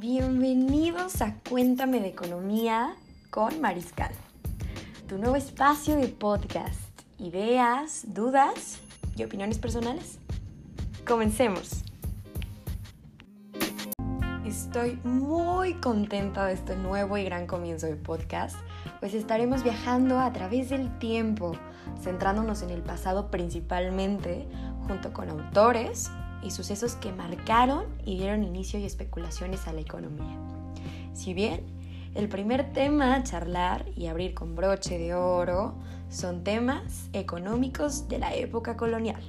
Bienvenidos a Cuéntame de Economía con Mariscal, tu nuevo espacio de podcast, ideas, dudas y opiniones personales. Comencemos. Estoy muy contenta de este nuevo y gran comienzo de podcast, pues estaremos viajando a través del tiempo, centrándonos en el pasado principalmente, junto con autores y sucesos que marcaron y dieron inicio y especulaciones a la economía. Si bien el primer tema a charlar y abrir con broche de oro son temas económicos de la época colonial.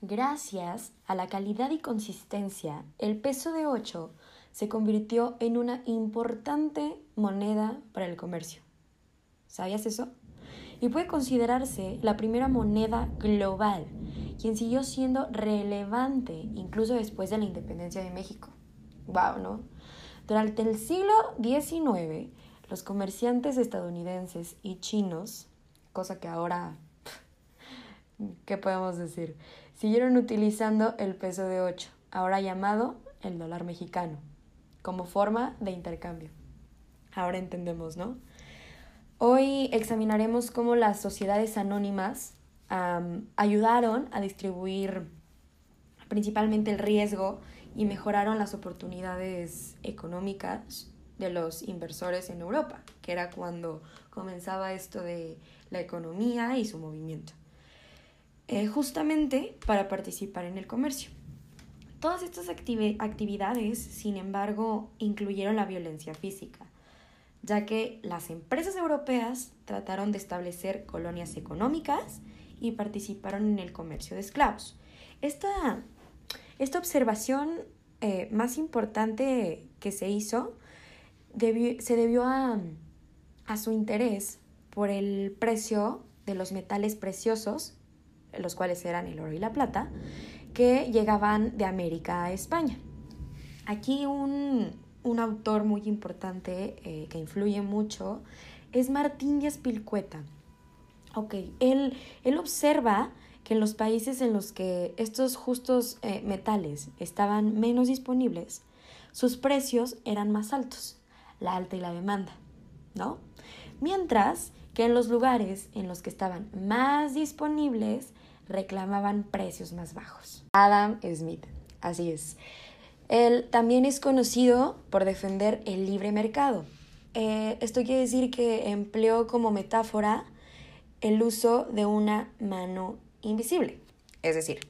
Gracias a la calidad y consistencia, el peso de 8 se convirtió en una importante moneda para el comercio. ¿Sabías eso? Y puede considerarse la primera moneda global quien siguió siendo relevante incluso después de la independencia de México. Wow, ¿no? Durante el siglo XIX, los comerciantes estadounidenses y chinos, cosa que ahora, ¿qué podemos decir? Siguieron utilizando el peso de 8, ahora llamado el dólar mexicano, como forma de intercambio. Ahora entendemos, ¿no? Hoy examinaremos cómo las sociedades anónimas ayudaron a distribuir principalmente el riesgo y mejoraron las oportunidades económicas de los inversores en Europa, que era cuando comenzaba esto de la economía y su movimiento, eh, justamente para participar en el comercio. Todas estas actividades, sin embargo, incluyeron la violencia física, ya que las empresas europeas trataron de establecer colonias económicas y participaron en el comercio de esclavos. Esta, esta observación eh, más importante que se hizo se debió a, a su interés por el precio de los metales preciosos, los cuales eran el oro y la plata, que llegaban de América a España. Aquí un, un autor muy importante eh, que influye mucho es Martín Díaz Pilcueta. Ok, él, él observa que en los países en los que estos justos eh, metales estaban menos disponibles, sus precios eran más altos, la alta y la demanda, ¿no? Mientras que en los lugares en los que estaban más disponibles reclamaban precios más bajos. Adam Smith, así es. Él también es conocido por defender el libre mercado. Eh, esto quiere decir que empleó como metáfora el uso de una mano invisible, es decir,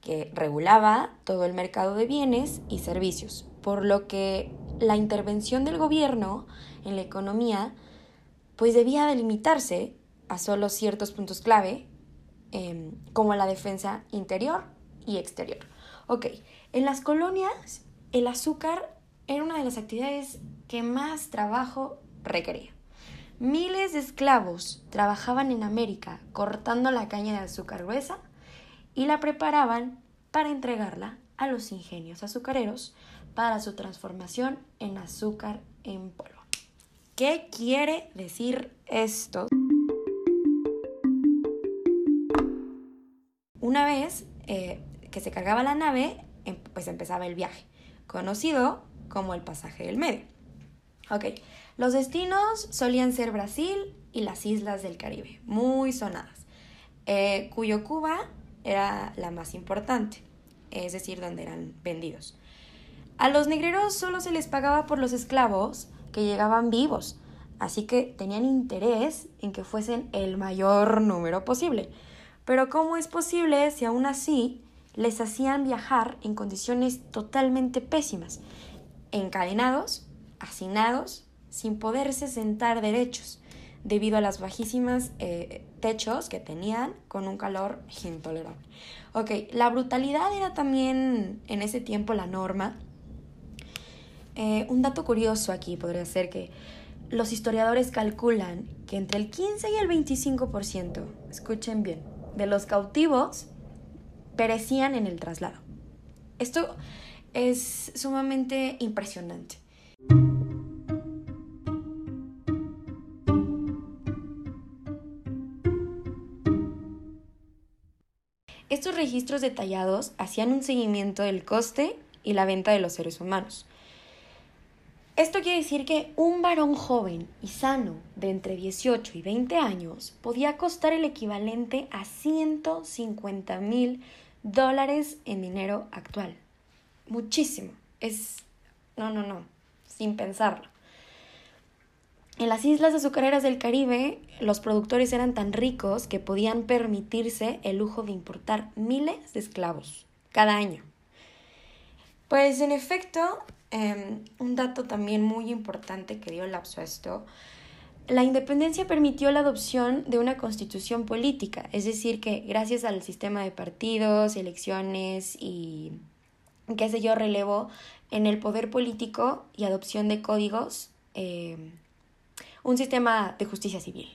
que regulaba todo el mercado de bienes y servicios, por lo que la intervención del gobierno en la economía pues debía delimitarse a solo ciertos puntos clave, em, como la defensa interior y exterior. Ok, en las colonias el azúcar era una de las actividades que más trabajo requería. Miles de esclavos trabajaban en América cortando la caña de azúcar gruesa y la preparaban para entregarla a los ingenios azucareros para su transformación en azúcar en polvo. ¿Qué quiere decir esto? Una vez eh, que se cargaba la nave, em, pues empezaba el viaje, conocido como el pasaje del medio. Ok, los destinos solían ser Brasil y las islas del Caribe, muy sonadas, eh, cuyo Cuba era la más importante, es decir, donde eran vendidos. A los negreros solo se les pagaba por los esclavos que llegaban vivos, así que tenían interés en que fuesen el mayor número posible. Pero ¿cómo es posible si aún así les hacían viajar en condiciones totalmente pésimas, encadenados, hacinados sin poderse sentar derechos debido a las bajísimas eh, techos que tenían con un calor intolerable. Ok, la brutalidad era también en ese tiempo la norma. Eh, un dato curioso aquí podría ser que los historiadores calculan que entre el 15 y el 25%, escuchen bien, de los cautivos perecían en el traslado. Esto es sumamente impresionante. Estos registros detallados hacían un seguimiento del coste y la venta de los seres humanos. Esto quiere decir que un varón joven y sano de entre 18 y 20 años podía costar el equivalente a 150 mil dólares en dinero actual. Muchísimo. Es... No, no, no. Sin pensarlo. En las islas azucareras del Caribe, los productores eran tan ricos que podían permitirse el lujo de importar miles de esclavos cada año. Pues en efecto, Em, un dato también muy importante que dio lapso a esto, la independencia permitió la adopción de una constitución política, es decir, que gracias al sistema de partidos, elecciones y qué sé yo, relevo en el poder político y adopción de códigos, em, un sistema de justicia civil.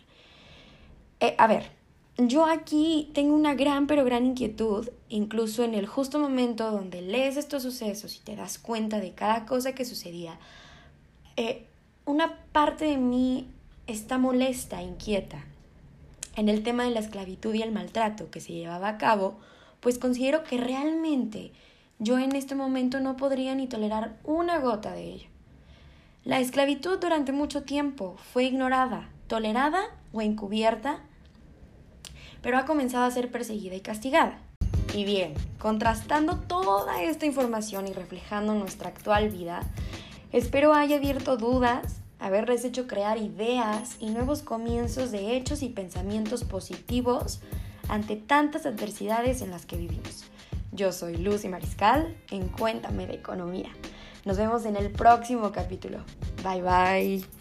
Eh, a ver, yo aquí tengo una gran pero gran inquietud, incluso en el justo momento donde lees estos sucesos y te das cuenta de cada cosa que sucedía. Eh, una parte de mí está molesta, inquieta, en el tema de la esclavitud y el maltrato que se llevaba a cabo, pues considero que realmente yo en este momento no podría ni tolerar una gota de ello. La esclavitud durante mucho tiempo fue ignorada, tolerada o encubierta pero ha comenzado a ser perseguida y castigada. Y bien, contrastando toda esta información y reflejando nuestra actual vida, espero haya abierto dudas, haberles hecho crear ideas y nuevos comienzos de hechos y pensamientos positivos ante tantas adversidades en las que vivimos. Yo soy Lucy Mariscal en Cuéntame de Economía. Nos vemos en el próximo capítulo. Bye bye.